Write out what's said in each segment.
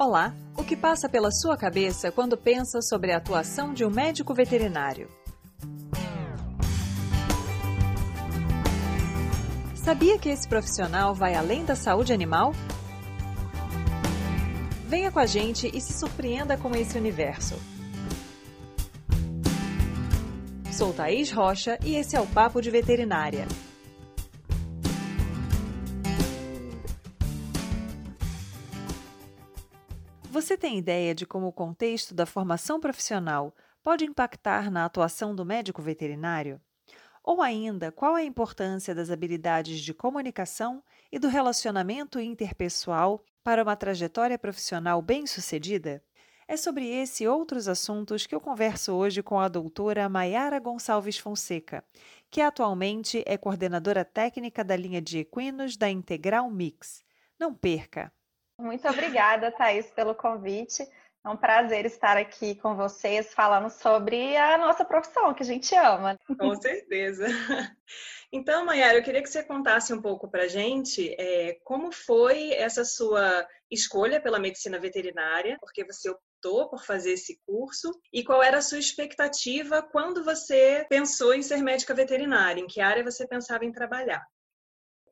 Olá! O que passa pela sua cabeça quando pensa sobre a atuação de um médico veterinário? Sabia que esse profissional vai além da saúde animal? Venha com a gente e se surpreenda com esse universo. Sou Thaís Rocha e esse é o Papo de Veterinária. Você tem ideia de como o contexto da formação profissional pode impactar na atuação do médico veterinário? Ou ainda, qual a importância das habilidades de comunicação e do relacionamento interpessoal para uma trajetória profissional bem-sucedida? É sobre esse e outros assuntos que eu converso hoje com a doutora Maiara Gonçalves Fonseca, que atualmente é coordenadora técnica da linha de equinos da Integral Mix. Não perca! Muito obrigada, Thaís, pelo convite. É um prazer estar aqui com vocês falando sobre a nossa profissão, que a gente ama. Com certeza. Então, Mayara, eu queria que você contasse um pouco para a gente é, como foi essa sua escolha pela medicina veterinária, porque você optou por fazer esse curso, e qual era a sua expectativa quando você pensou em ser médica veterinária, em que área você pensava em trabalhar?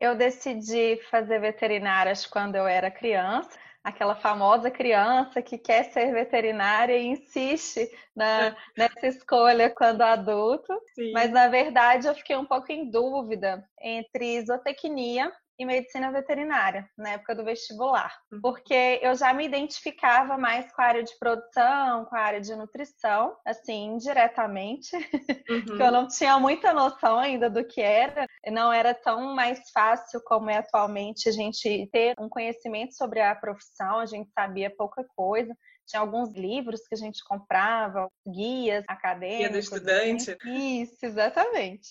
Eu decidi fazer veterinárias quando eu era criança, aquela famosa criança que quer ser veterinária e insiste na, nessa escolha quando adulto. Sim. Mas na verdade eu fiquei um pouco em dúvida entre zootecnia e medicina veterinária, na época do vestibular, uhum. porque eu já me identificava mais com a área de produção, com a área de nutrição, assim, indiretamente, uhum. que eu não tinha muita noção ainda do que era, não era tão mais fácil como é atualmente a gente ter um conhecimento sobre a profissão, a gente sabia pouca coisa. Tinha alguns livros que a gente comprava, guias acadêmicos. Guia do estudante. Assim. Isso, exatamente.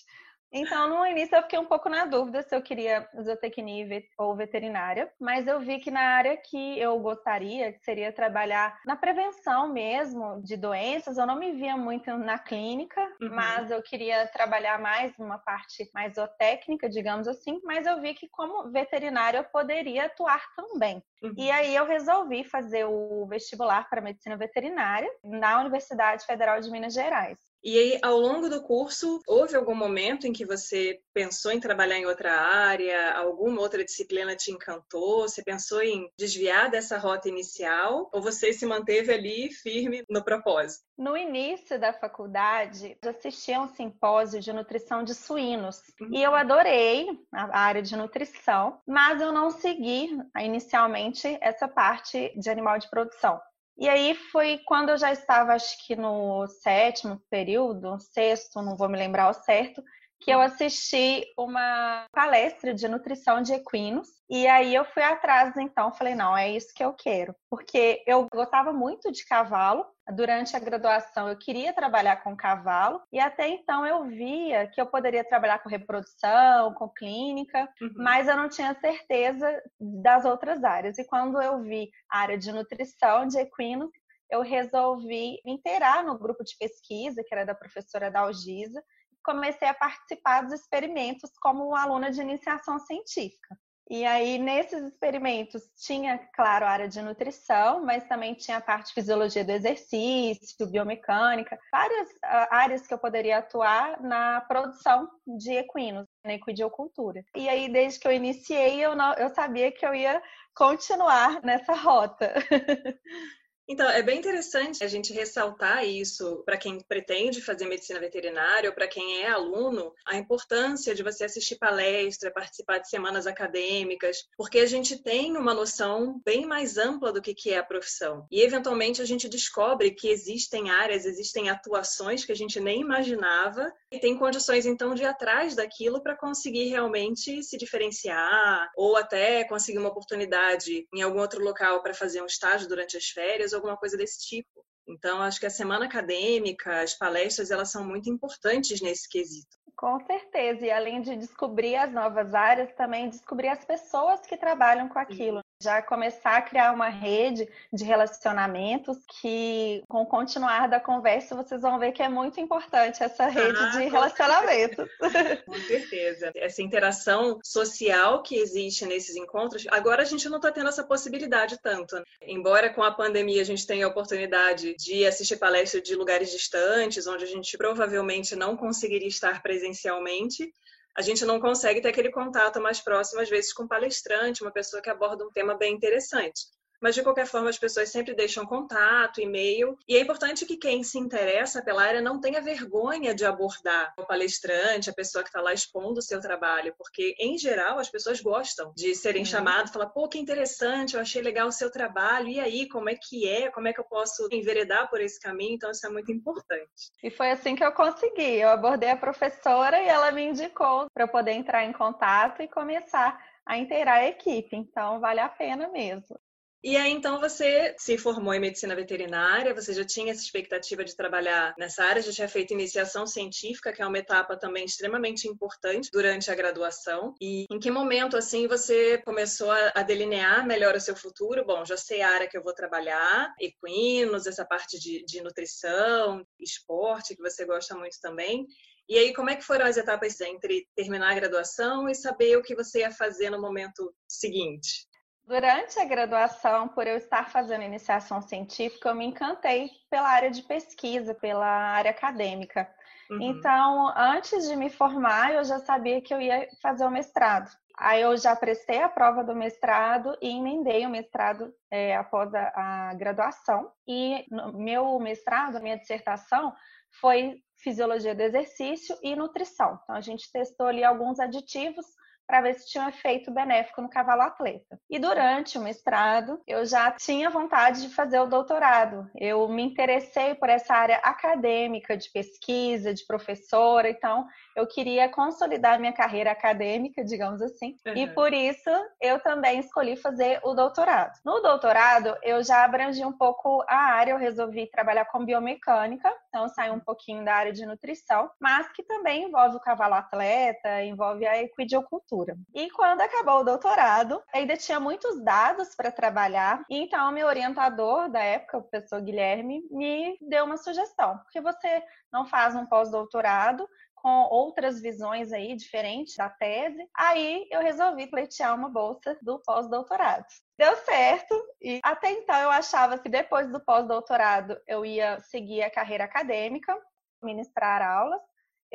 Então, no início eu fiquei um pouco na dúvida se eu queria zootecnia ou veterinária, mas eu vi que na área que eu gostaria, que seria trabalhar na prevenção mesmo de doenças, eu não me via muito na clínica, uhum. mas eu queria trabalhar mais numa parte mais zootécnica, digamos assim, mas eu vi que como veterinária eu poderia atuar também. Uhum. E aí eu resolvi fazer o vestibular para medicina veterinária na Universidade Federal de Minas Gerais. E aí, ao longo do curso, houve algum momento em que você pensou em trabalhar em outra área? Alguma outra disciplina te encantou? Você pensou em desviar dessa rota inicial? Ou você se manteve ali firme no propósito? No início da faculdade, eu assisti a um simpósio de nutrição de suínos. Uhum. E eu adorei a área de nutrição, mas eu não segui inicialmente essa parte de animal de produção. E aí foi quando eu já estava, acho que no sétimo período, sexto, não vou me lembrar ao certo, que eu assisti uma palestra de nutrição de equinos. E aí eu fui atrás, então, falei, não, é isso que eu quero. Porque eu gostava muito de cavalo. Durante a graduação eu queria trabalhar com cavalo e até então eu via que eu poderia trabalhar com reprodução, com clínica, uhum. mas eu não tinha certeza das outras áreas. E quando eu vi a área de nutrição de equinos, eu resolvi me inteirar no grupo de pesquisa, que era da professora Dalgisa, comecei a participar dos experimentos como aluna de iniciação científica. E aí, nesses experimentos, tinha, claro, a área de nutrição, mas também tinha a parte de fisiologia do exercício, biomecânica, várias uh, áreas que eu poderia atuar na produção de equinos, na equidiocultura. E aí, desde que eu iniciei, eu, não, eu sabia que eu ia continuar nessa rota. Então, é bem interessante a gente ressaltar isso para quem pretende fazer medicina veterinária ou para quem é aluno, a importância de você assistir palestra, participar de semanas acadêmicas, porque a gente tem uma noção bem mais ampla do que é a profissão. E, eventualmente, a gente descobre que existem áreas, existem atuações que a gente nem imaginava e tem condições, então, de ir atrás daquilo para conseguir realmente se diferenciar ou até conseguir uma oportunidade em algum outro local para fazer um estágio durante as férias alguma coisa desse tipo. Então, acho que a semana acadêmica, as palestras, elas são muito importantes nesse quesito. Com certeza, e além de descobrir as novas áreas, também descobrir as pessoas que trabalham com aquilo. Já começar a criar uma rede de relacionamentos que, com o continuar da conversa, vocês vão ver que é muito importante essa rede ah, de relacionamentos. Com certeza. Essa interação social que existe nesses encontros, agora a gente não está tendo essa possibilidade tanto. Né? Embora com a pandemia a gente tenha a oportunidade de assistir palestras de lugares distantes, onde a gente provavelmente não conseguiria estar presencialmente, a gente não consegue ter aquele contato mais próximo, às vezes, com um palestrante, uma pessoa que aborda um tema bem interessante. Mas, de qualquer forma, as pessoas sempre deixam contato, e-mail. E é importante que quem se interessa pela área não tenha vergonha de abordar o palestrante, a pessoa que está lá expondo o seu trabalho, porque, em geral, as pessoas gostam de serem uhum. chamadas, falar, pô, que interessante, eu achei legal o seu trabalho, e aí, como é que é? Como é que eu posso enveredar por esse caminho? Então, isso é muito importante. E foi assim que eu consegui. Eu abordei a professora e ela me indicou para eu poder entrar em contato e começar a inteirar a equipe. Então, vale a pena mesmo. E aí, então, você se formou em medicina veterinária, você já tinha essa expectativa de trabalhar nessa área, já tinha feito iniciação científica, que é uma etapa também extremamente importante durante a graduação. E em que momento, assim, você começou a delinear melhor o seu futuro? Bom, já sei a área que eu vou trabalhar, equinos, essa parte de, de nutrição, esporte, que você gosta muito também. E aí, como é que foram as etapas entre terminar a graduação e saber o que você ia fazer no momento seguinte? Durante a graduação, por eu estar fazendo iniciação científica, eu me encantei pela área de pesquisa, pela área acadêmica. Uhum. Então, antes de me formar, eu já sabia que eu ia fazer o mestrado. Aí eu já prestei a prova do mestrado e emendei o mestrado é, após a, a graduação. E no meu mestrado, minha dissertação, foi fisiologia do exercício e nutrição. Então, a gente testou ali alguns aditivos para ver se tinha um efeito benéfico no cavalo atleta. E durante o mestrado, eu já tinha vontade de fazer o doutorado. Eu me interessei por essa área acadêmica, de pesquisa, de professora, então eu queria consolidar minha carreira acadêmica, digamos assim, uhum. e por isso eu também escolhi fazer o doutorado. No doutorado, eu já abrangi um pouco a área, eu resolvi trabalhar com biomecânica, então saí um pouquinho da área de nutrição, mas que também envolve o cavalo atleta, envolve a equidiocultura e quando acabou o doutorado, ainda tinha muitos dados para trabalhar, e então meu orientador da época, o professor Guilherme, me deu uma sugestão, porque você não faz um pós-doutorado com outras visões aí diferentes da tese. Aí eu resolvi pleitear uma bolsa do pós-doutorado. Deu certo e até então eu achava que depois do pós-doutorado eu ia seguir a carreira acadêmica, ministrar aulas,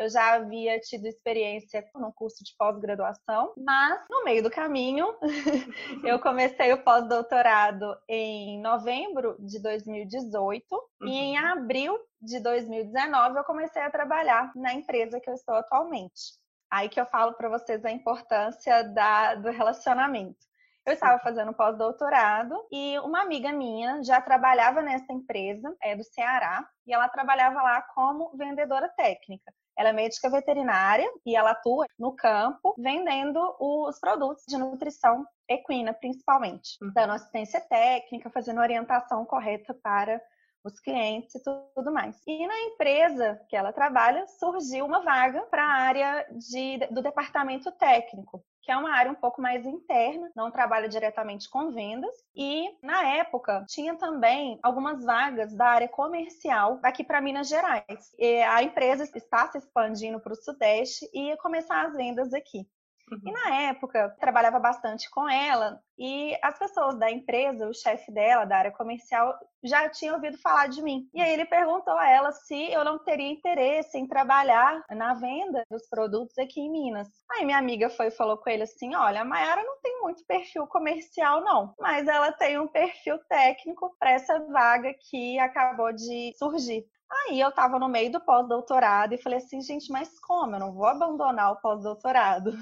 eu já havia tido experiência no curso de pós-graduação, mas no meio do caminho, eu comecei o pós-doutorado em novembro de 2018 uhum. e em uhum. abril de 2019 eu comecei a trabalhar na empresa que eu estou atualmente. Aí que eu falo para vocês a importância da, do relacionamento. Eu estava fazendo pós-doutorado e uma amiga minha já trabalhava nessa empresa, é do Ceará, e ela trabalhava lá como vendedora técnica. Ela é médica veterinária e ela atua no campo vendendo os produtos de nutrição equina, principalmente, uhum. dando assistência técnica, fazendo orientação correta para os clientes e tudo mais. E na empresa que ela trabalha, surgiu uma vaga para a área de, do departamento técnico que é uma área um pouco mais interna, não trabalha diretamente com vendas. E na época tinha também algumas vagas da área comercial aqui para Minas Gerais. E a empresa está se expandindo para o Sudeste e ia começar as vendas aqui. Uhum. E na época, trabalhava bastante com ela e as pessoas da empresa, o chefe dela, da área comercial, já tinham ouvido falar de mim. E aí ele perguntou a ela se eu não teria interesse em trabalhar na venda dos produtos aqui em Minas. Aí minha amiga foi e falou com ele assim: olha, a Mayara não tem muito perfil comercial, não, mas ela tem um perfil técnico para essa vaga que acabou de surgir. Aí eu estava no meio do pós-doutorado e falei assim, gente, mas como? Eu não vou abandonar o pós-doutorado.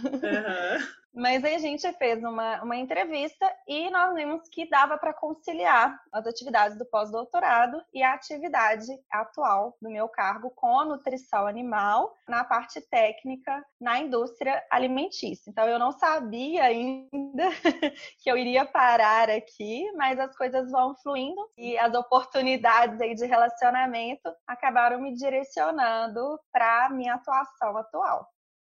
Mas aí a gente fez uma, uma entrevista e nós vimos que dava para conciliar as atividades do pós-doutorado e a atividade atual do meu cargo com a nutrição animal na parte técnica na indústria alimentícia. Então eu não sabia ainda que eu iria parar aqui, mas as coisas vão fluindo e as oportunidades aí de relacionamento acabaram me direcionando para a minha atuação atual.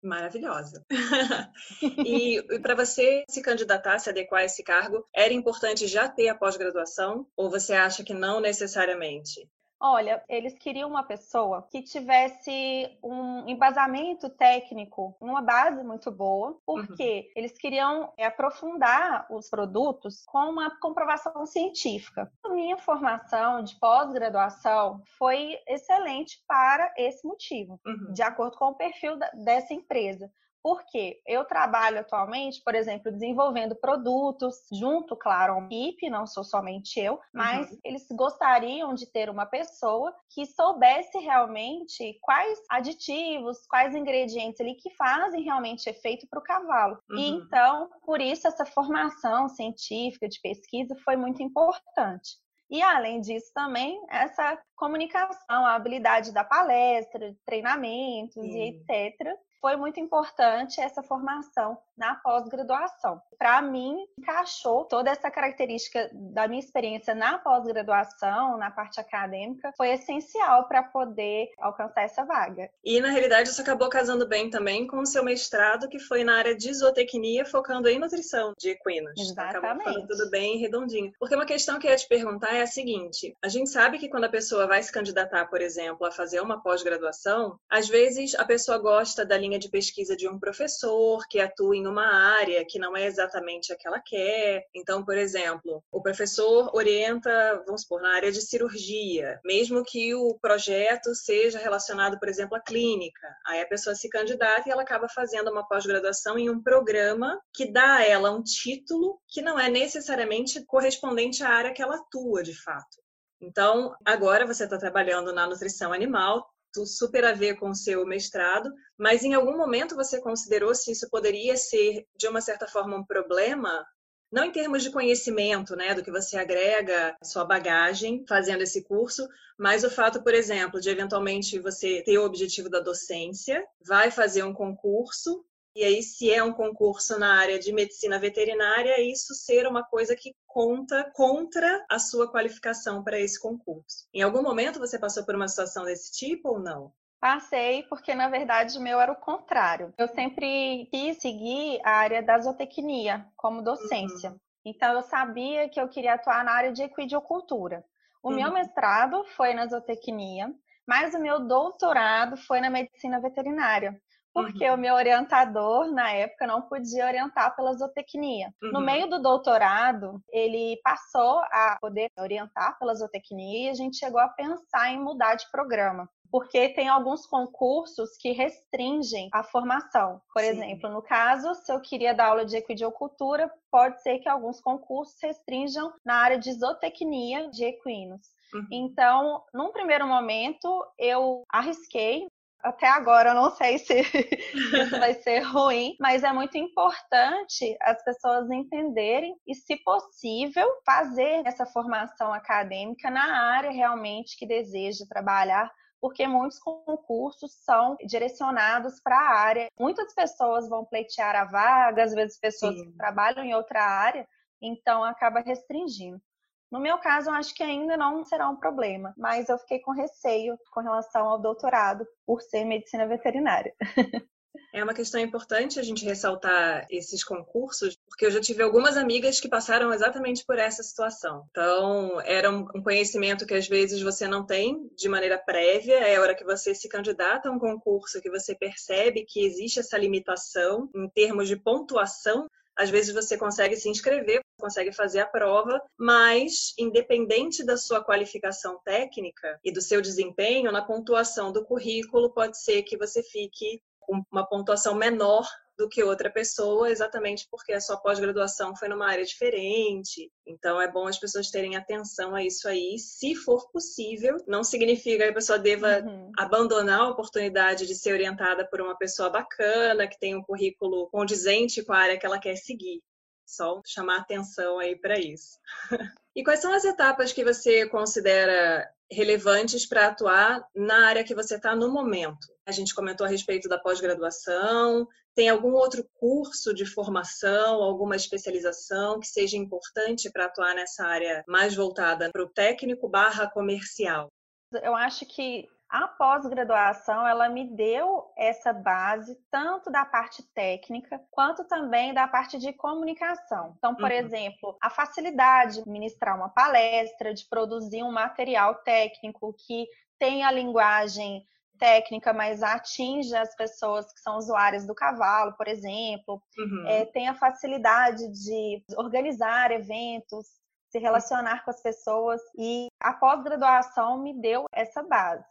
Maravilhosa. e, e para você se candidatar, se adequar a esse cargo, era importante já ter a pós-graduação ou você acha que não necessariamente? Olha, eles queriam uma pessoa que tivesse um embasamento técnico, uma base muito boa, porque uhum. eles queriam é, aprofundar os produtos com uma comprovação científica. A minha formação de pós-graduação foi excelente para esse motivo, uhum. de acordo com o perfil dessa empresa. Porque eu trabalho atualmente, por exemplo, desenvolvendo produtos junto, claro, ao MIP, não sou somente eu, mas uhum. eles gostariam de ter uma pessoa que soubesse realmente quais aditivos, quais ingredientes ali que fazem realmente efeito para o cavalo. Uhum. E então, por isso, essa formação científica de pesquisa foi muito importante. E além disso, também essa comunicação, a habilidade da palestra, treinamentos Sim. e etc foi muito importante essa formação na pós-graduação. Para mim, encaixou toda essa característica da minha experiência na pós-graduação, na parte acadêmica, foi essencial para poder alcançar essa vaga. E na realidade isso acabou casando bem também com o seu mestrado, que foi na área de zootecnia, focando em nutrição de equinos. Exatamente. Acabou ficando tudo bem redondinho. Porque uma questão que eu ia te perguntar é a seguinte: a gente sabe que quando a pessoa vai se candidatar, por exemplo, a fazer uma pós-graduação, às vezes a pessoa gosta da linha de pesquisa de um professor que atua em uma área que não é exatamente a que ela quer. Então, por exemplo, o professor orienta, vamos supor, na área de cirurgia, mesmo que o projeto seja relacionado, por exemplo, à clínica. Aí a pessoa se candidata e ela acaba fazendo uma pós-graduação em um programa que dá a ela um título que não é necessariamente correspondente à área que ela atua de fato. Então, agora você está trabalhando na nutrição animal, super a ver com o seu mestrado, mas em algum momento você considerou se isso poderia ser, de uma certa forma, um problema? Não em termos de conhecimento, né, do que você agrega sua bagagem fazendo esse curso, mas o fato, por exemplo, de eventualmente você ter o objetivo da docência, vai fazer um concurso e aí, se é um concurso na área de medicina veterinária, isso ser uma coisa que conta contra a sua qualificação para esse concurso. Em algum momento você passou por uma situação desse tipo ou não? Passei, porque na verdade o meu era o contrário. Eu sempre quis seguir a área da zootecnia como docência. Uhum. Então eu sabia que eu queria atuar na área de equidiocultura. O uhum. meu mestrado foi na zootecnia, mas o meu doutorado foi na medicina veterinária porque uhum. o meu orientador, na época, não podia orientar pela zootecnia. Uhum. No meio do doutorado, ele passou a poder orientar pela zootecnia e a gente chegou a pensar em mudar de programa. Porque tem alguns concursos que restringem a formação. Por Sim. exemplo, no caso, se eu queria dar aula de equidiocultura, pode ser que alguns concursos restringam na área de zootecnia de equinos. Uhum. Então, num primeiro momento, eu arrisquei até agora eu não sei se isso vai ser ruim, mas é muito importante as pessoas entenderem e, se possível, fazer essa formação acadêmica na área realmente que deseja trabalhar, porque muitos concursos são direcionados para a área. Muitas pessoas vão pleitear a vaga, às vezes pessoas Sim. que trabalham em outra área, então acaba restringindo. No meu caso, eu acho que ainda não será um problema, mas eu fiquei com receio com relação ao doutorado por ser medicina veterinária. É uma questão importante a gente ressaltar esses concursos, porque eu já tive algumas amigas que passaram exatamente por essa situação. Então, era um conhecimento que às vezes você não tem de maneira prévia, é a hora que você se candidata a um concurso que você percebe que existe essa limitação em termos de pontuação às vezes você consegue se inscrever, consegue fazer a prova, mas independente da sua qualificação técnica e do seu desempenho, na pontuação do currículo, pode ser que você fique com uma pontuação menor do que outra pessoa, exatamente porque a sua pós-graduação foi numa área diferente. Então é bom as pessoas terem atenção a isso aí, se for possível. Não significa que a pessoa deva uhum. abandonar a oportunidade de ser orientada por uma pessoa bacana, que tem um currículo condizente com a área que ela quer seguir. Só chamar atenção aí para isso. e quais são as etapas que você considera relevantes para atuar na área que você está no momento? A gente comentou a respeito da pós-graduação. Tem algum outro curso de formação, alguma especialização que seja importante para atuar nessa área mais voltada para o técnico barra comercial? Eu acho que A pós-graduação, ela me deu essa base tanto da parte técnica quanto também da parte de comunicação. Então, por uhum. exemplo, a facilidade de ministrar uma palestra, de produzir um material técnico que tenha a linguagem técnica, mas atinge as pessoas que são usuárias do cavalo, por exemplo. Uhum. É, tem a facilidade de organizar eventos, se relacionar com as pessoas e a pós-graduação me deu essa base.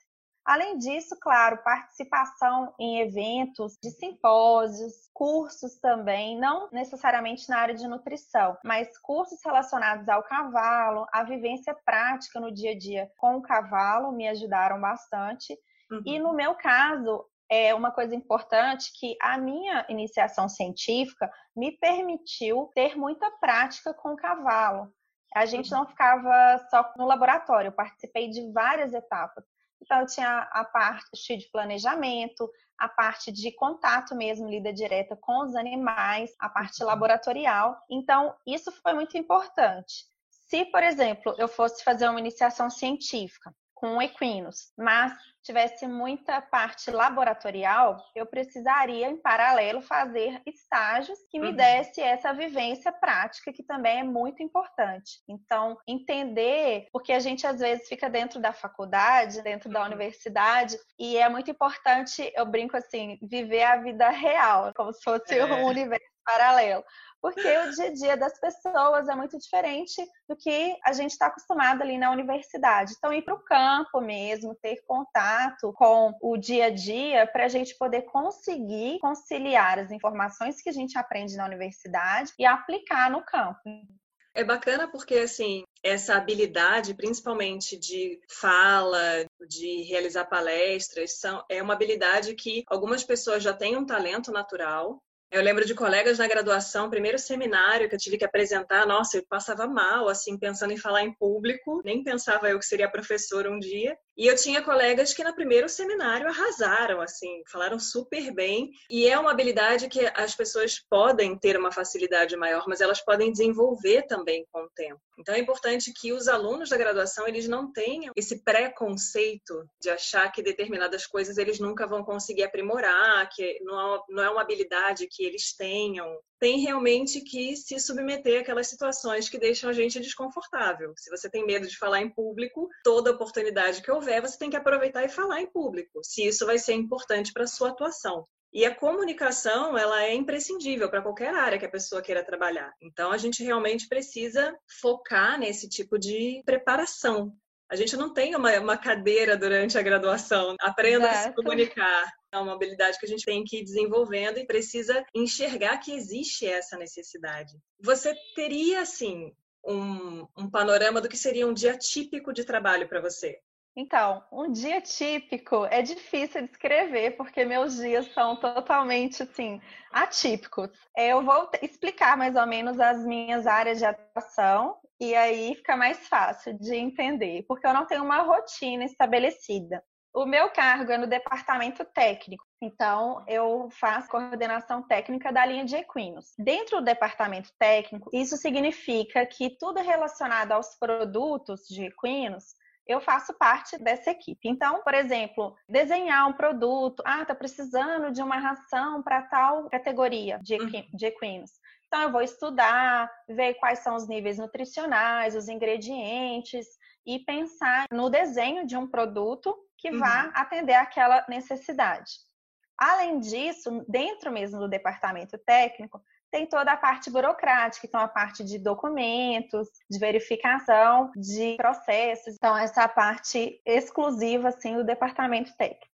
Além disso, claro, participação em eventos de simpósios, cursos também, não necessariamente na área de nutrição, mas cursos relacionados ao cavalo, a vivência prática no dia a dia com o cavalo me ajudaram bastante. Uhum. E no meu caso, é uma coisa importante que a minha iniciação científica me permitiu ter muita prática com o cavalo. A gente uhum. não ficava só no laboratório, eu participei de várias etapas. Então, eu tinha a parte de planejamento, a parte de contato mesmo, lida direta com os animais, a parte laboratorial. Então, isso foi muito importante. Se, por exemplo, eu fosse fazer uma iniciação científica, com equinos, mas tivesse muita parte laboratorial, eu precisaria, em paralelo, fazer estágios que me uhum. desse essa vivência prática, que também é muito importante. Então, entender, porque a gente às vezes fica dentro da faculdade, dentro da uhum. universidade, e é muito importante, eu brinco assim, viver a vida real, como se fosse é. um universo paralelo porque o dia a dia das pessoas é muito diferente do que a gente está acostumado ali na universidade. Então, ir para o campo mesmo, ter contato com o dia a dia, para a gente poder conseguir conciliar as informações que a gente aprende na universidade e aplicar no campo. É bacana porque, assim, essa habilidade, principalmente de fala, de realizar palestras, são, é uma habilidade que algumas pessoas já têm um talento natural, eu lembro de colegas na graduação, primeiro seminário que eu tive que apresentar, nossa, eu passava mal, assim, pensando em falar em público, nem pensava eu que seria professora um dia. E eu tinha colegas que no primeiro seminário arrasaram, assim, falaram super bem. E é uma habilidade que as pessoas podem ter uma facilidade maior, mas elas podem desenvolver também com o tempo. Então é importante que os alunos da graduação eles não tenham esse preconceito de achar que determinadas coisas eles nunca vão conseguir aprimorar, que não é uma habilidade que eles tenham tem realmente que se submeter àquelas situações que deixam a gente desconfortável. Se você tem medo de falar em público, toda oportunidade que houver, você tem que aproveitar e falar em público, se isso vai ser importante para a sua atuação. E a comunicação, ela é imprescindível para qualquer área que a pessoa queira trabalhar. Então, a gente realmente precisa focar nesse tipo de preparação. A gente não tem uma, uma cadeira durante a graduação. Aprenda Exato. a se comunicar. É uma habilidade que a gente tem que ir desenvolvendo e precisa enxergar que existe essa necessidade. Você teria, assim, um, um panorama do que seria um dia típico de trabalho para você? Então, um dia típico é difícil de escrever, porque meus dias são totalmente, assim, atípicos. Eu vou explicar mais ou menos as minhas áreas de atuação e aí fica mais fácil de entender, porque eu não tenho uma rotina estabelecida. O meu cargo é no departamento técnico, então eu faço coordenação técnica da linha de equinos. Dentro do departamento técnico, isso significa que tudo relacionado aos produtos de equinos eu faço parte dessa equipe. Então, por exemplo, desenhar um produto, ah, tá precisando de uma ração para tal categoria de, uhum. equinos. Então, eu vou estudar, ver quais são os níveis nutricionais, os ingredientes e pensar no desenho de um produto que vá uhum. atender aquela necessidade. Além disso, dentro mesmo do departamento técnico, tem toda a parte burocrática, então a parte de documentos, de verificação de processos, então essa parte exclusiva assim do departamento técnico.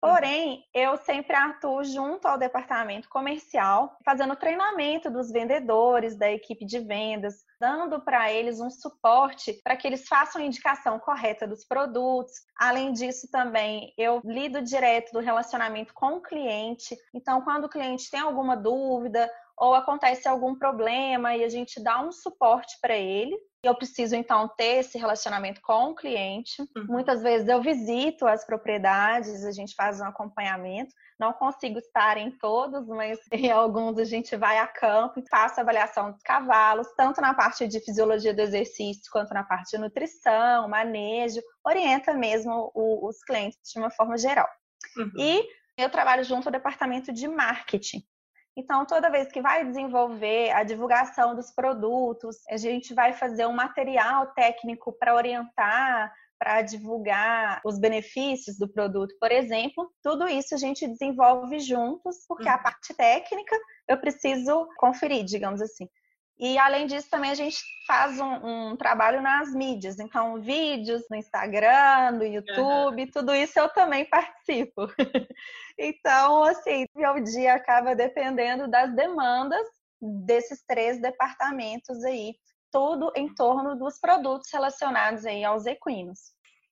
Porém, eu sempre atuo junto ao departamento comercial, fazendo treinamento dos vendedores, da equipe de vendas, dando para eles um suporte para que eles façam a indicação correta dos produtos. Além disso, também eu lido direto do relacionamento com o cliente. Então, quando o cliente tem alguma dúvida ou acontece algum problema e a gente dá um suporte para ele, Eu preciso, então, ter esse relacionamento com o cliente. Uhum. Muitas vezes eu visito as propriedades, a gente faz um acompanhamento. Não consigo estar em todos, mas em alguns a gente vai a campo e faço avaliação dos cavalos, tanto na parte de fisiologia do exercício quanto na parte de nutrição, manejo, orienta mesmo os clientes de uma forma geral. Uhum. E eu trabalho junto ao departamento de marketing. Então, toda vez que vai desenvolver a divulgação dos produtos, a gente vai fazer um material técnico para orientar, para divulgar os benefícios do produto, por exemplo. Tudo isso a gente desenvolve juntos, porque uhum. a parte técnica eu preciso conferir, digamos assim. E além disso, também a gente faz um, um, trabalho nas mídias, então vídeos no Instagram, no YouTube, uhum. tudo isso eu também participo. então, assim, meu dia acaba dependendo das demandas desses três departamentos aí, tudo em torno dos produtos relacionados aí aos equinos.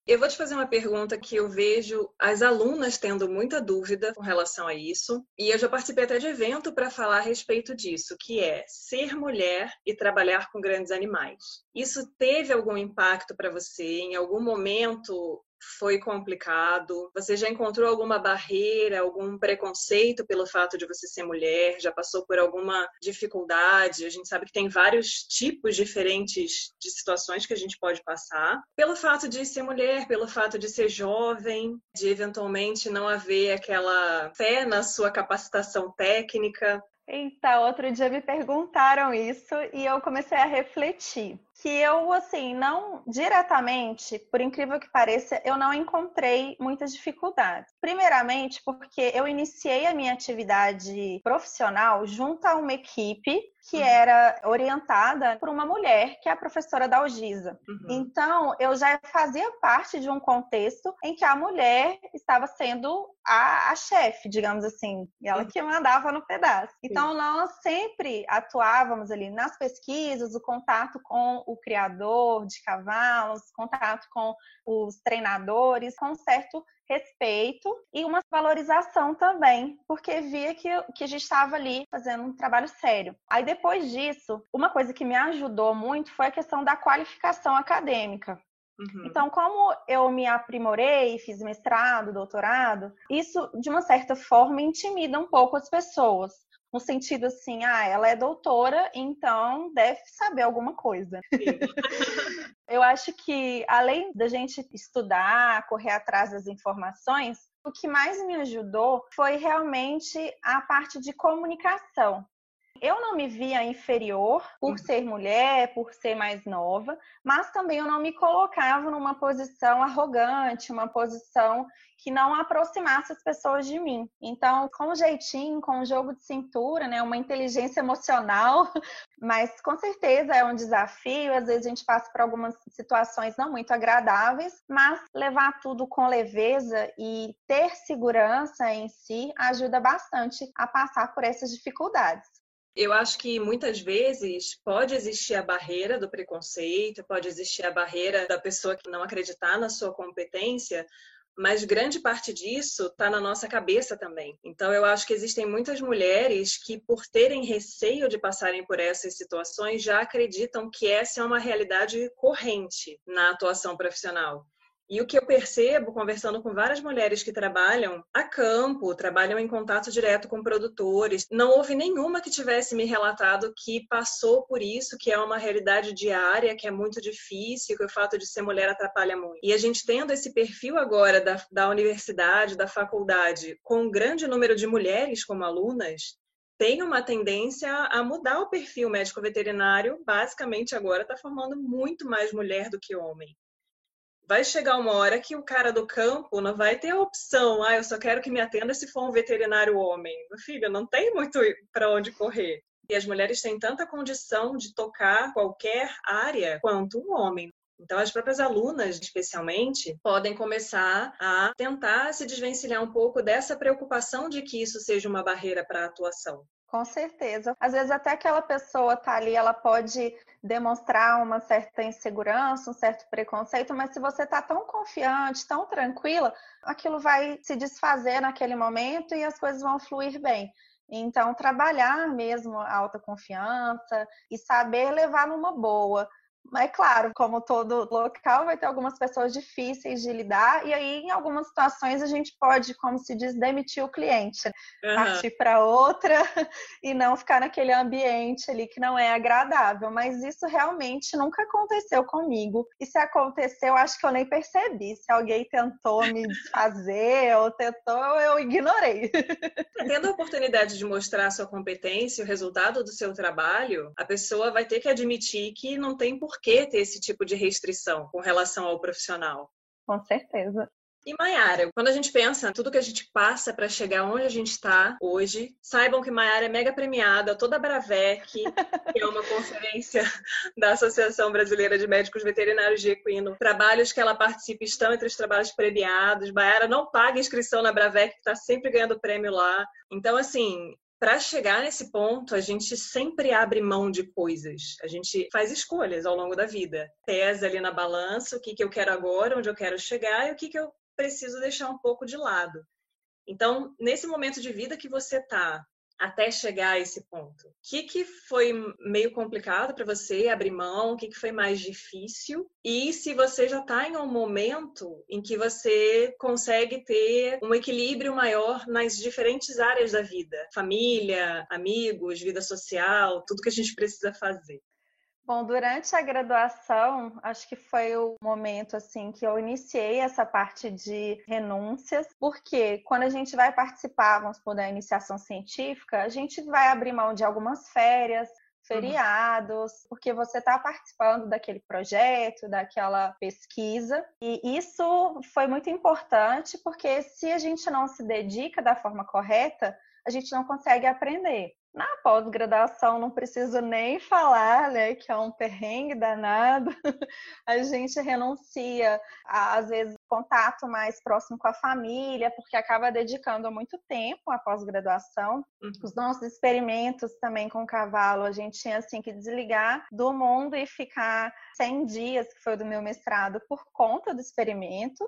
Eu vou te fazer uma pergunta que eu vejo as alunas tendo muita dúvida com relação a isso, e eu já participei até de evento para falar a respeito disso, que é ser mulher e trabalhar com grandes animais. Isso teve algum impacto para você? Em algum momento foi complicado? Você já encontrou alguma barreira, algum preconceito pelo fato de você ser mulher? Já passou por alguma dificuldade? A gente sabe que tem vários tipos diferentes de situações que a gente pode passar. Pelo fato de ser mulher, pelo fato de ser jovem, de eventualmente não haver aquela fé na sua capacitação técnica. Então, outro dia me perguntaram isso e eu comecei a refletir que eu, assim, não diretamente, por incrível que pareça, eu não encontrei muitas dificuldades. Primeiramente, porque eu iniciei a minha atividade profissional junto a uma equipe que uhum. era orientada por uma mulher que é a professora da Algisa. Uhum. Então, eu já fazia parte de um contexto em que a mulher estava sendo a, a chefe, digamos assim, ela uhum. que mandava no pedaço. Então, nós sempre atuávamos ali nas pesquisas, o contato com o criador de cavalos, contato com os treinadores, com um certo respeito e uma valorização também, porque via que, que a gente estava ali fazendo um trabalho sério. Aí depois disso, uma coisa que me ajudou muito foi a questão da qualificação acadêmica. Uhum. Então, como eu me aprimorei, fiz mestrado, doutorado, isso de uma certa forma intimida um pouco as pessoas no sentido assim, ah, ela é doutora, então deve saber alguma coisa. Eu acho que além da gente estudar, correr atrás das informações, o que mais me ajudou foi realmente a parte de comunicação. Eu não me via inferior por uhum. ser mulher, por ser mais nova, mas também eu não me colocava numa posição arrogante, uma posição que não aproximasse as pessoas de mim. Então, com jeitinho, com um jogo de cintura, né, uma inteligência emocional, mas com certeza é um desafio, às vezes a gente passa por algumas situações não muito agradáveis, mas levar tudo com leveza e ter segurança em si ajuda bastante a passar por essas dificuldades. Eu acho que muitas vezes pode existir a barreira do preconceito, pode existir a barreira da pessoa que não acreditar na sua competência, mas grande parte disso está na nossa cabeça também. Então, eu acho que existem muitas mulheres que, por terem receio de passarem por essas situações, já acreditam que essa é uma realidade corrente na atuação profissional. E o que eu percebo, conversando com várias mulheres que trabalham a campo, trabalham em contato direto com produtores, não houve nenhuma que tivesse me relatado que passou por isso, que é uma realidade diária, que é muito difícil, que o fato de ser mulher atrapalha muito. E a gente tendo esse perfil agora da, da universidade, da faculdade, com um grande número de mulheres como alunas, tem uma tendência a mudar o perfil médico veterinário, basicamente agora está formando muito mais mulher do que homem vai chegar uma hora que o cara do campo não vai ter a opção, ah, eu só quero que me atenda se for um veterinário homem. Filho, não tem muito para onde correr. E as mulheres têm tanta condição de tocar qualquer área quanto um homem. Então, as próprias alunas, especialmente, podem começar a tentar se desvencilhar um pouco dessa preocupação de que isso seja uma barreira para a atuação. Com certeza. Às vezes até aquela pessoa tá ali, ela pode demonstrar uma certa insegurança, um certo preconceito, mas se você tá tão confiante, tão tranquila, aquilo vai se desfazer naquele momento e as coisas vão fluir bem. Então, trabalhar mesmo a autoconfiança e saber levar numa boa. Mas, claro, como todo local, vai ter algumas pessoas difíceis de lidar, e aí, em algumas situações, a gente pode, como se diz, demitir o cliente, uhum. partir para outra e não ficar naquele ambiente ali que não é agradável. Mas isso realmente nunca aconteceu comigo. E se aconteceu, acho que eu nem percebi. Se alguém tentou me desfazer ou tentou, eu ignorei. Tendo a oportunidade de mostrar a sua competência, o resultado do seu trabalho, a pessoa vai ter que admitir que não tem por que ter esse tipo de restrição com relação ao profissional. Com certeza. E Maiara, quando a gente pensa tudo que a gente passa para chegar onde a gente está hoje, saibam que Maiara é mega premiada, toda a Bravec, que é uma conferência da Associação Brasileira de Médicos Veterinários de Equino. Trabalhos que ela participa estão entre os trabalhos premiados. Maiara não paga inscrição na Bravec, está sempre ganhando prêmio lá. Então, assim, para chegar nesse ponto, a gente sempre abre mão de coisas. A gente faz escolhas ao longo da vida. Pesa ali na balança o que, que eu quero agora, onde eu quero chegar e o que, que eu preciso deixar um pouco de lado. Então, nesse momento de vida que você está, até chegar a esse ponto? O que, que foi meio complicado para você abrir mão? O que, que foi mais difícil? E se você já está em um momento em que você consegue ter um equilíbrio maior nas diferentes áreas da vida? Família, amigos, vida social, tudo que a gente precisa fazer. Bom, durante a graduação, acho que foi o momento assim que eu iniciei essa parte de renúncias, porque quando a gente vai participar, vamos supor, da iniciação científica, a gente vai abrir mão de algumas férias, feriados, uhum. porque você está participando daquele projeto, daquela pesquisa. E isso foi muito importante, porque se a gente não se dedica da forma correta, a gente não consegue aprender. Na pós-graduação, não preciso nem falar, né, que é um perrengue danado. A gente renuncia, a, às vezes, contato mais próximo com a família, porque acaba dedicando muito tempo à pós-graduação. Uhum. Os nossos experimentos também com o cavalo, a gente tinha assim que desligar do mundo e ficar 100 dias, que foi do meu mestrado, por conta do experimento.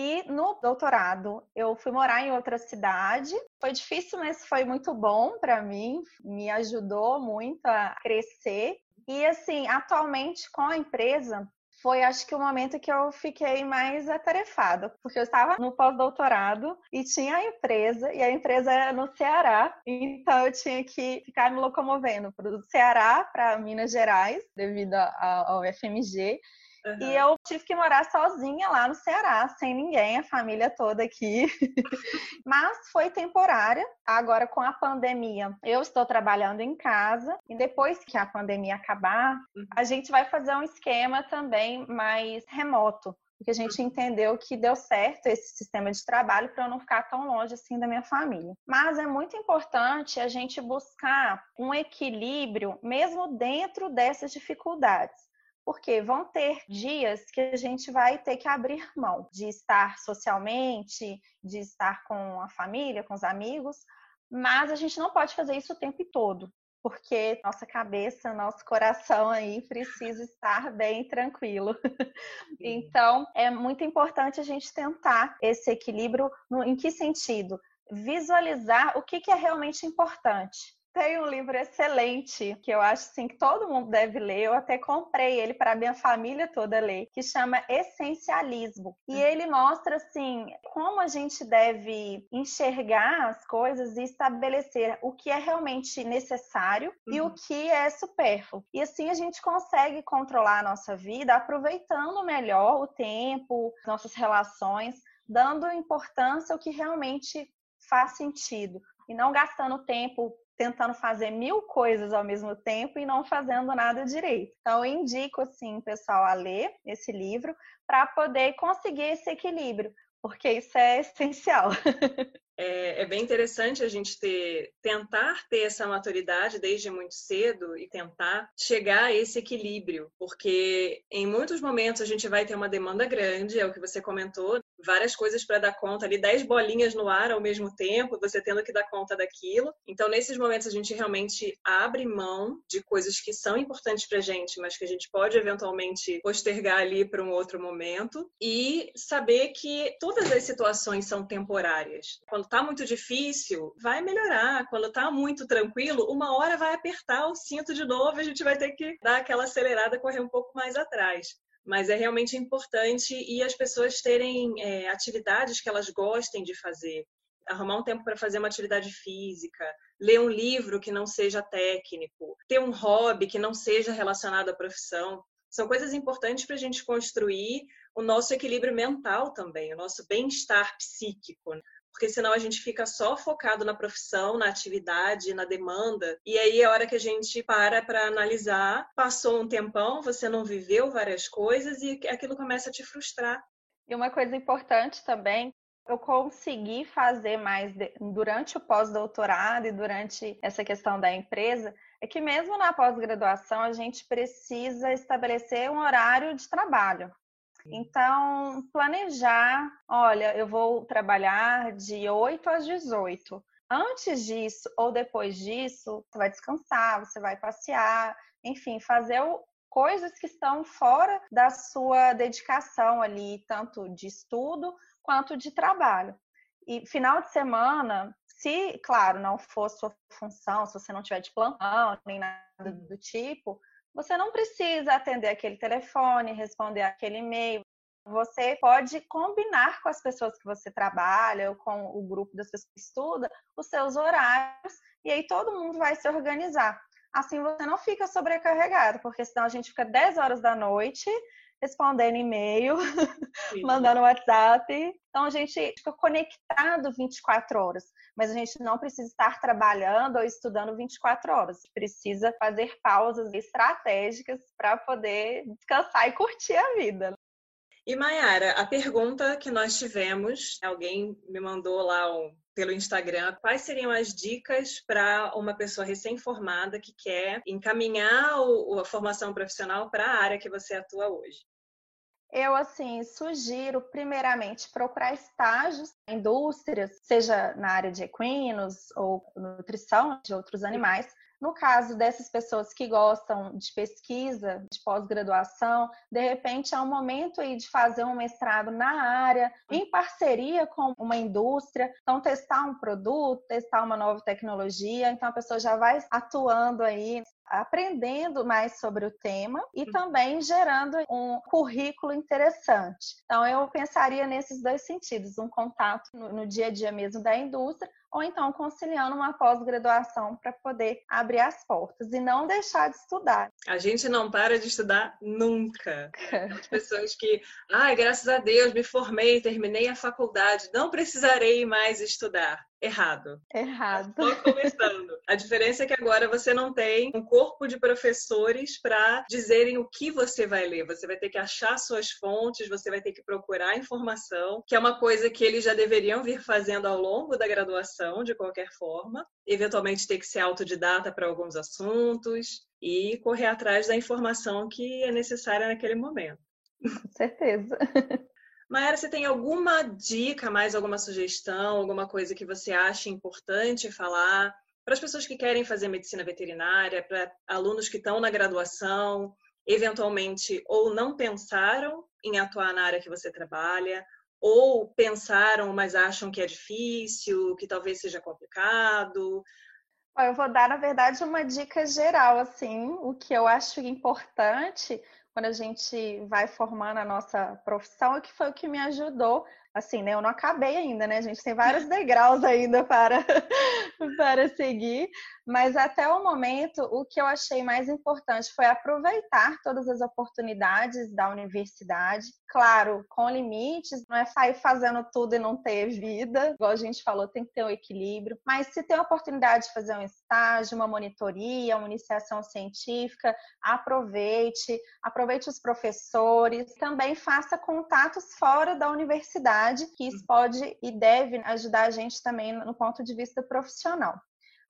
E no doutorado, eu fui morar em outra cidade. Foi difícil, mas foi muito bom para mim, me ajudou muito a crescer. E assim, atualmente com a empresa, foi acho que o momento que eu fiquei mais atarefada, porque eu estava no pós-doutorado e tinha a empresa, e a empresa era no Ceará, então eu tinha que ficar me locomovendo para o Ceará, para Minas Gerais, devido ao FMG, Uhum. E eu tive que morar sozinha lá no Ceará, sem ninguém, a família toda aqui. Mas foi temporária. Agora, com a pandemia, eu estou trabalhando em casa. E depois que a pandemia acabar, uhum. a gente vai fazer um esquema também mais remoto porque a gente entendeu que deu certo esse sistema de trabalho para eu não ficar tão longe assim da minha família. Mas é muito importante a gente buscar um equilíbrio mesmo dentro dessas dificuldades porque vão ter dias que a gente vai ter que abrir mão de estar socialmente, de estar com a família, com os amigos, mas a gente não pode fazer isso o tempo todo, porque nossa cabeça, nosso coração aí precisa estar bem tranquilo. então, é muito importante a gente tentar esse equilíbrio no, em que sentido? Visualizar o que, que é realmente importante tem um livro excelente que eu acho assim, que todo mundo deve ler. Eu até comprei ele para a minha família toda ler, que chama Essencialismo. E uhum. ele mostra assim como a gente deve enxergar as coisas e estabelecer o que é realmente necessário uhum. e o uhum. que é supérfluo. E assim a gente consegue controlar a nossa vida aproveitando melhor o tempo, nossas relações, dando importância ao que realmente faz sentido e não gastando tempo tentando fazer mil coisas ao mesmo tempo e não fazendo nada direito. Então, eu indico, assim, pessoal a ler esse livro para poder conseguir esse equilíbrio, porque isso é essencial. É, é, bem interessante a gente ter, tentar ter essa maturidade desde muito cedo e tentar chegar a esse equilíbrio, porque em muitos momentos a gente vai ter uma demanda grande, é o que você comentou, várias coisas para dar conta ali, dez bolinhas no ar ao mesmo tempo, você tendo que dar conta daquilo. Então, nesses momentos, a gente realmente abre mão de coisas que são importantes para gente, mas que a gente pode eventualmente postergar ali para um outro momento e saber que todas as situações são temporárias. Quando está muito difícil, vai melhorar. Quando está muito tranquilo, uma hora vai apertar o cinto de novo, a gente vai ter que dar aquela acelerada, correr um pouco mais atrás mas é realmente importante e as pessoas terem é, atividades que elas gostem de fazer. Arrumar um tempo para fazer uma atividade física, ler um livro que não seja técnico, ter um hobby que não seja relacionado à profissão. São coisas importantes para a gente construir o nosso equilíbrio mental também, o nosso bem-estar psíquico porque senão a gente fica só focado na profissão, na atividade, na demanda. E aí é hora que a gente para para analisar, passou um tempão, você não viveu várias coisas e aquilo começa a te frustrar. E uma coisa importante também, eu consegui fazer mais durante o pós-doutorado e durante essa questão da empresa, é que mesmo na pós-graduação a gente precisa estabelecer um horário de trabalho. Então, planejar, olha, eu vou trabalhar de 8 às 18. Antes disso ou depois disso, você vai descansar, você vai passear, enfim, fazer coisas que estão fora da sua dedicação ali, tanto de estudo quanto de trabalho. E final de semana, se, claro, não for sua função, se você não tiver de plantão nem nada do tipo, você não precisa atender aquele telefone, responder aquele e-mail. Você pode combinar com as pessoas que você trabalha ou com o grupo das pessoas que estuda os seus horários e aí todo mundo vai se organizar. Assim você não fica sobrecarregado, porque senão a gente fica 10 horas da noite respondendo e-mail, mandando WhatsApp. Então a gente fica conectado 24 horas, mas a gente não precisa estar trabalhando ou estudando 24 horas. Precisa fazer pausas estratégicas para poder descansar e curtir a vida. E Mayara, a pergunta que nós tivemos, alguém me mandou lá um, pelo Instagram, quais seriam as dicas para uma pessoa recém-formada que quer encaminhar o, a formação profissional para a área que você atua hoje? Eu, assim, sugiro, primeiramente, procurar estágios em indústrias, seja na área de equinos ou nutrição de outros animais, no caso dessas pessoas que gostam de pesquisa, de pós-graduação, de repente é um momento aí de fazer um mestrado na área, em parceria com uma indústria, então testar um produto, testar uma nova tecnologia, então a pessoa já vai atuando aí aprendendo mais sobre o tema e uhum. também gerando um currículo interessante. Então, eu pensaria nesses dois sentidos: um contato no, no dia a dia mesmo da indústria, ou então conciliando uma pós-graduação para poder abrir as portas e não deixar de estudar. A gente não para de estudar nunca. As pessoas que, ai, graças a Deus, me formei, terminei a faculdade, não precisarei mais estudar. Errado. Errado. Estou começando. A diferença é que agora você não tem um corpo de professores para dizerem o que você vai ler. Você vai ter que achar suas fontes, você vai ter que procurar informação, que é uma coisa que eles já deveriam vir fazendo ao longo da graduação, de qualquer forma. Eventualmente ter que ser autodidata para alguns assuntos e correr atrás da informação que é necessária naquele momento. Com certeza. Maera, você tem alguma dica, mais alguma sugestão, alguma coisa que você acha importante falar para as pessoas que querem fazer medicina veterinária, para alunos que estão na graduação, eventualmente ou não pensaram em atuar na área que você trabalha, ou pensaram, mas acham que é difícil, que talvez seja complicado? Eu vou dar, na verdade, uma dica geral, assim, o que eu acho importante quando a gente vai formando a nossa profissão, que foi o que me ajudou. Assim, né? Eu não acabei ainda, né? Gente tem vários degraus ainda para, para seguir, mas até o momento, o que eu achei mais importante foi aproveitar todas as oportunidades da universidade. Claro, com limites, não é sair fazendo tudo e não ter vida. Igual a gente falou, tem que ter um equilíbrio. Mas se tem a oportunidade de fazer um estágio, uma monitoria, uma iniciação científica, aproveite, aproveite os professores, também faça contatos fora da universidade, que isso pode e deve ajudar a gente também no ponto de vista profissional.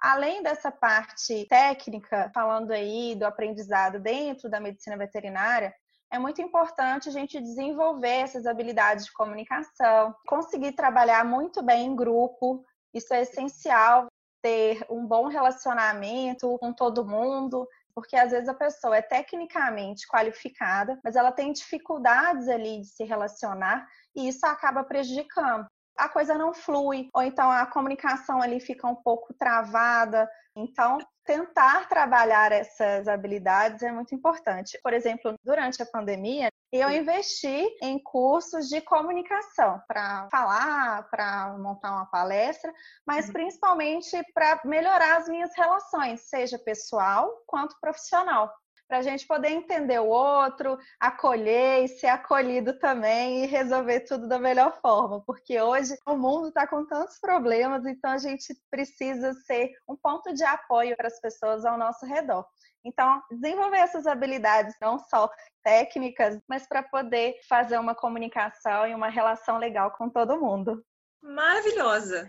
Além dessa parte técnica, falando aí do aprendizado dentro da medicina veterinária, é muito importante a gente desenvolver essas habilidades de comunicação, conseguir trabalhar muito bem em grupo. Isso é essencial, ter um bom relacionamento com todo mundo, porque às vezes a pessoa é tecnicamente qualificada, mas ela tem dificuldades ali de se relacionar e isso acaba prejudicando. A coisa não flui, ou então a comunicação ali fica um pouco travada. Então, tentar trabalhar essas habilidades é muito importante. Por exemplo, durante a pandemia, eu investi em cursos de comunicação para falar, para montar uma palestra, mas uhum. principalmente para melhorar as minhas relações, seja pessoal quanto profissional para a gente poder entender o outro, acolher e ser acolhido também e resolver tudo da melhor forma, porque hoje o mundo está com tantos problemas, então a gente precisa ser um ponto de apoio para as pessoas ao nosso redor. Então, desenvolver essas habilidades, não só técnicas, mas para poder fazer uma comunicação e uma relação legal com todo mundo maravilhosa.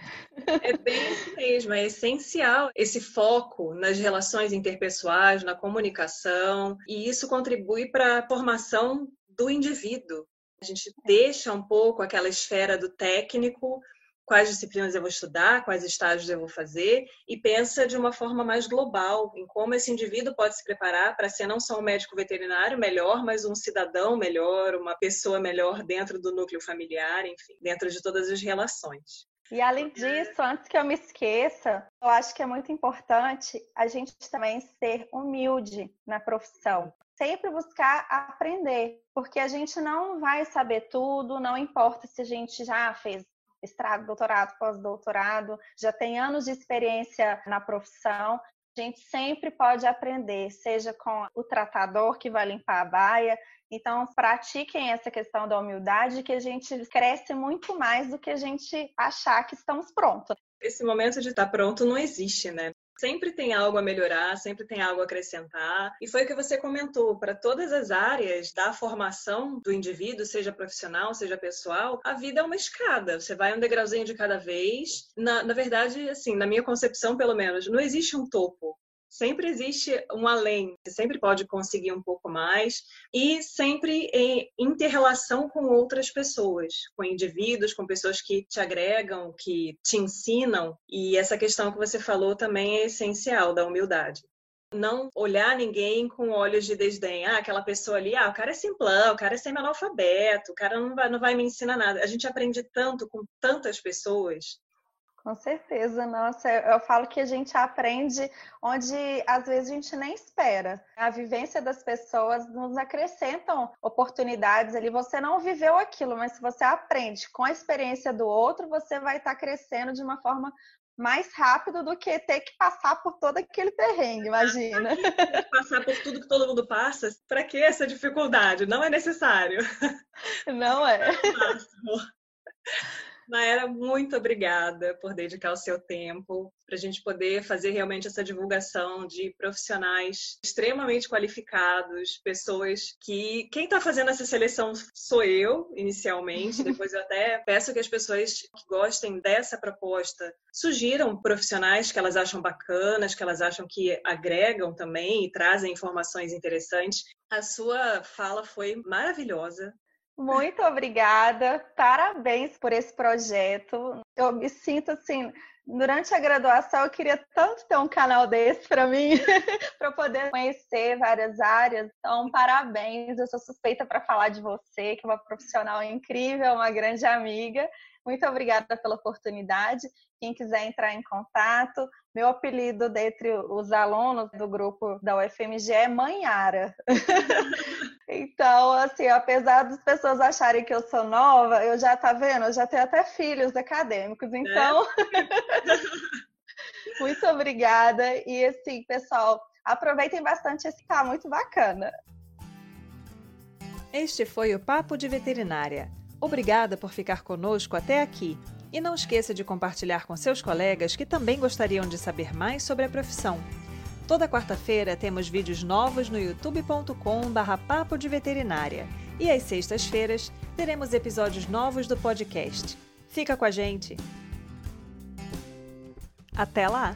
É bem isso mesmo, é essencial esse foco nas relações interpessoais, na comunicação, e isso contribui para a formação do indivíduo. A gente deixa um pouco aquela esfera do técnico quais disciplinas eu vou estudar, quais estágios eu vou fazer, e pensa de uma forma mais global em como esse indivíduo pode se preparar para ser não só um médico veterinário melhor, mas um cidadão melhor, uma pessoa melhor dentro do núcleo familiar, enfim, dentro de todas as relações. E além disso, antes que eu me esqueça, eu acho que é muito importante a gente também ser humilde na profissão. Sempre buscar aprender, porque a gente não vai saber tudo, não importa se a gente já fez mestrado, doutorado, pós-doutorado, já tem anos de experiência na profissão. A gente sempre pode aprender, seja com o tratador que vai limpar a baia. Então, pratiquem essa questão da humildade, que a gente cresce muito mais do que a gente achar que estamos prontos. Esse momento de estar pronto não existe, né? Sempre tem algo a melhorar, sempre tem algo a acrescentar. E foi o que você comentou, para todas as áreas da formação do indivíduo, seja profissional, seja pessoal, a vida é uma escada. Você vai um degrauzinho de cada vez. Na, na verdade, assim, na minha concepção, pelo menos, não existe um topo sempre existe um além, você sempre pode conseguir um pouco mais e sempre em interrelação com outras pessoas, com indivíduos, com pessoas que te agregam, que te ensinam. E essa questão que você falou também é essencial da humildade. Não olhar ninguém com olhos de desdém. Ah, aquela pessoa ali, ah, o cara é simplão, o cara é semi-analfabeto, o cara não vai, não vai me ensinar nada. A gente aprende tanto com tantas pessoas com certeza, nossa, eu falo que a gente aprende onde às vezes a gente nem espera. A vivência das pessoas nos acrescentam oportunidades ali. Você não viveu aquilo, mas se você aprende com a experiência do outro, você vai estar crescendo de uma forma mais rápido do que ter que passar por todo aquele perrengue, imagina. Passar por tudo que todo mundo passa, para que essa dificuldade? Não é necessário. Não é. Naera, muito obrigada por dedicar o seu tempo para a gente poder fazer realmente essa divulgação de profissionais extremamente qualificados, pessoas que. Quem está fazendo essa seleção sou eu, inicialmente, depois eu até peço que as pessoas que gostem dessa proposta sugiram profissionais que elas acham bacanas, que elas acham que agregam também e trazem informações interessantes. A sua fala foi maravilhosa. Muito obrigada, parabéns por esse projeto. Eu me sinto assim, durante a graduação eu queria tanto ter um canal desse para mim, para poder conhecer várias áreas. Então, parabéns. Eu sou suspeita para falar de você, que é uma profissional incrível, uma grande amiga. Muito obrigada pela oportunidade. Quem quiser entrar em contato, meu apelido dentre os alunos do grupo da UFMG é Manhara. então, assim, apesar das pessoas acharem que eu sou nova, eu já tá vendo, eu já tenho até filhos acadêmicos. Então, é. muito obrigada. E assim, pessoal, aproveitem bastante esse tá muito bacana. Este foi o Papo de Veterinária. Obrigada por ficar conosco até aqui. E não esqueça de compartilhar com seus colegas que também gostariam de saber mais sobre a profissão. Toda quarta-feira temos vídeos novos no youtube.com/barra Papo de Veterinária. E às sextas-feiras teremos episódios novos do podcast. Fica com a gente! Até lá!